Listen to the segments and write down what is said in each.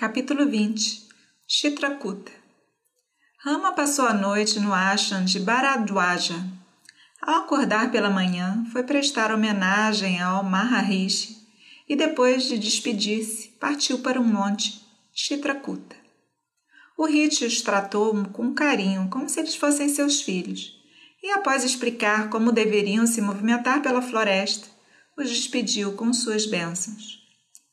Capítulo 20 Chitrakuta Rama passou a noite no ashram de Bharadwaja. Ao acordar pela manhã, foi prestar homenagem ao Maharishi e, depois de despedir-se, partiu para um monte, Chitrakuta. O Rishi os tratou com carinho, como se eles fossem seus filhos, e após explicar como deveriam se movimentar pela floresta, os despediu com suas bênçãos.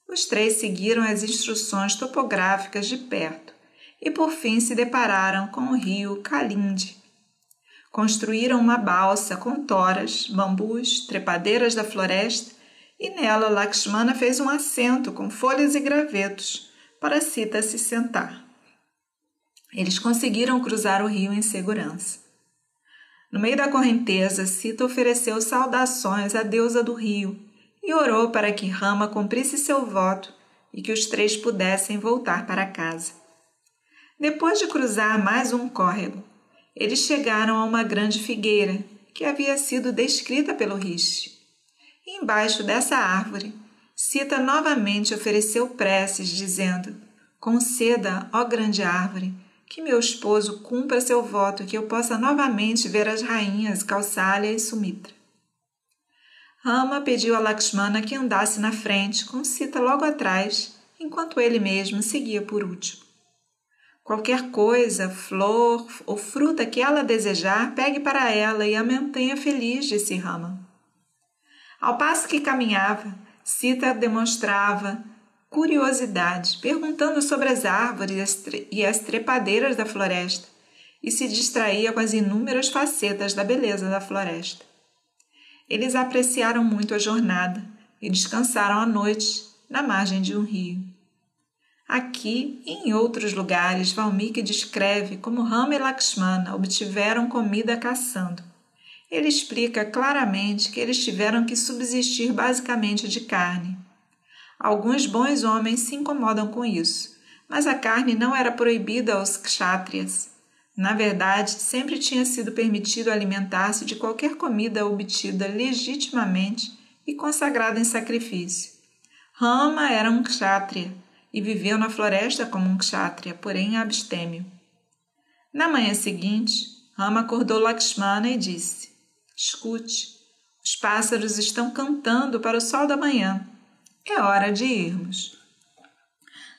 Os três seguiram as instruções topográficas de perto e por fim se depararam com o rio Kalindi. Construíram uma balsa com toras, bambus, trepadeiras da floresta e nela Lakshmana fez um assento com folhas e gravetos para Sita se sentar. Eles conseguiram cruzar o rio em segurança. No meio da correnteza, Sita ofereceu saudações à deusa do rio e orou para que Rama cumprisse seu voto e que os três pudessem voltar para casa. Depois de cruzar mais um córrego, eles chegaram a uma grande figueira que havia sido descrita pelo Rishi. Embaixo dessa árvore, Sita novamente ofereceu preces, dizendo: Conceda, ó grande árvore, que meu esposo cumpra seu voto e que eu possa novamente ver as rainhas Kausalya e Sumitra. Rama pediu a Lakshmana que andasse na frente, com Sita logo atrás, enquanto ele mesmo seguia por último. Qualquer coisa, flor ou fruta que ela desejar, pegue para ela e a mantenha feliz, disse Rama. Ao passo que caminhava, Sita demonstrava curiosidade, perguntando sobre as árvores e as trepadeiras da floresta, e se distraía com as inúmeras facetas da beleza da floresta. Eles apreciaram muito a jornada e descansaram à noite na margem de um rio. Aqui e em outros lugares, Valmiki descreve como Rama e Lakshmana obtiveram comida caçando. Ele explica claramente que eles tiveram que subsistir basicamente de carne, Alguns bons homens se incomodam com isso, mas a carne não era proibida aos kshatriyas. Na verdade, sempre tinha sido permitido alimentar-se de qualquer comida obtida legitimamente e consagrada em sacrifício. Rama era um kshatriya e viveu na floresta como um kshatriya, porém abstêmio. Na manhã seguinte, Rama acordou Lakshmana e disse: Escute, os pássaros estão cantando para o sol da manhã é hora de irmos.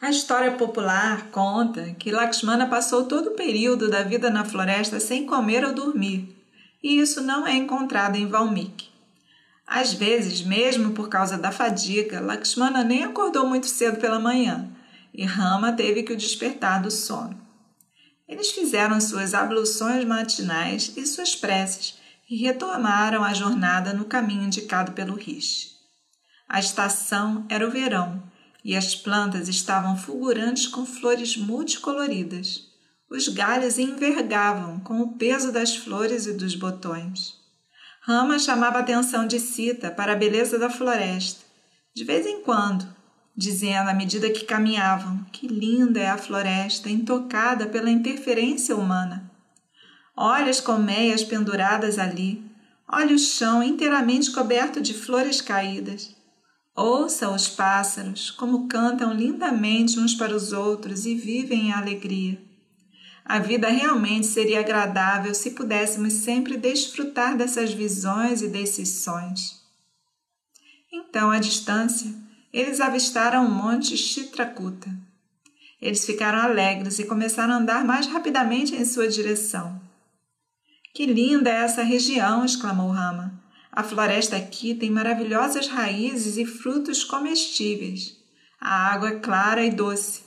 A história popular conta que Lakshmana passou todo o período da vida na floresta sem comer ou dormir, e isso não é encontrado em Valmiki. Às vezes, mesmo por causa da fadiga, Lakshmana nem acordou muito cedo pela manhã, e Rama teve que o despertar do sono. Eles fizeram suas abluções matinais e suas preces e retomaram a jornada no caminho indicado pelo Rishi. A estação era o verão e as plantas estavam fulgurantes com flores multicoloridas. Os galhos envergavam com o peso das flores e dos botões. Rama chamava a atenção de Sita para a beleza da floresta, de vez em quando, dizendo à medida que caminhavam: Que linda é a floresta, intocada pela interferência humana. Olha as colmeias penduradas ali, olha o chão inteiramente coberto de flores caídas. Ouça os pássaros como cantam lindamente uns para os outros e vivem em alegria. A vida realmente seria agradável se pudéssemos sempre desfrutar dessas visões e desses sonhos. Então, à distância, eles avistaram o monte Chitrakuta. Eles ficaram alegres e começaram a andar mais rapidamente em sua direção. Que linda é essa região! exclamou Rama. A floresta aqui tem maravilhosas raízes e frutos comestíveis. A água é clara e doce.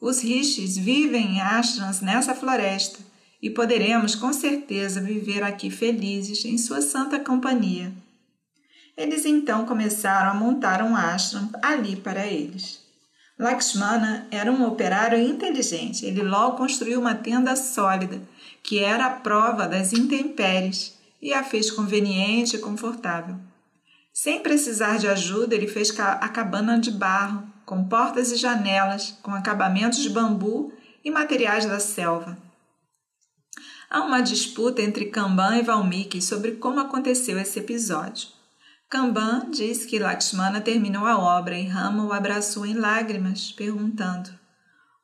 Os rishis vivem em ashrams nessa floresta e poderemos com certeza viver aqui felizes em sua santa companhia. Eles então começaram a montar um ashram ali para eles. Lakshmana era um operário inteligente. Ele logo construiu uma tenda sólida, que era a prova das intempéries e a fez conveniente e confortável. Sem precisar de ajuda, ele fez a cabana de barro, com portas e janelas, com acabamentos de bambu e materiais da selva. Há uma disputa entre Kamban e Valmiki sobre como aconteceu esse episódio. Kamban diz que Lakshmana terminou a obra e Rama o abraçou em lágrimas, perguntando: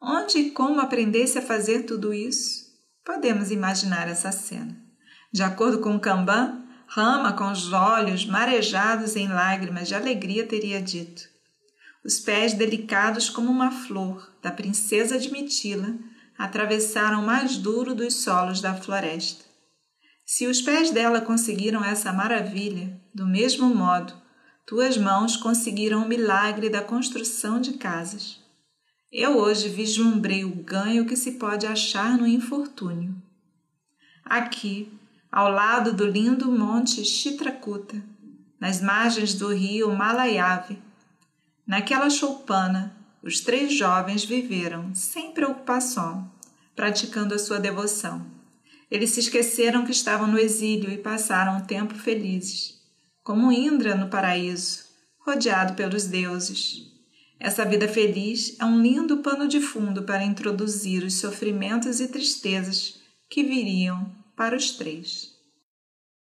Onde e como aprendesse a fazer tudo isso? Podemos imaginar essa cena. De acordo com Kanban, Rama, com os olhos marejados em lágrimas de alegria, teria dito: Os pés delicados como uma flor da princesa de Mitila atravessaram mais duro dos solos da floresta. Se os pés dela conseguiram essa maravilha, do mesmo modo, tuas mãos conseguiram o milagre da construção de casas. Eu hoje vislumbrei o ganho que se pode achar no infortúnio. Aqui, ao lado do lindo monte Chitrakuta, nas margens do rio Malayave. Naquela choupana, os três jovens viveram sem preocupação, praticando a sua devoção. Eles se esqueceram que estavam no exílio e passaram um tempo felizes, como Indra no paraíso, rodeado pelos deuses. Essa vida feliz é um lindo pano de fundo para introduzir os sofrimentos e tristezas que viriam para os três.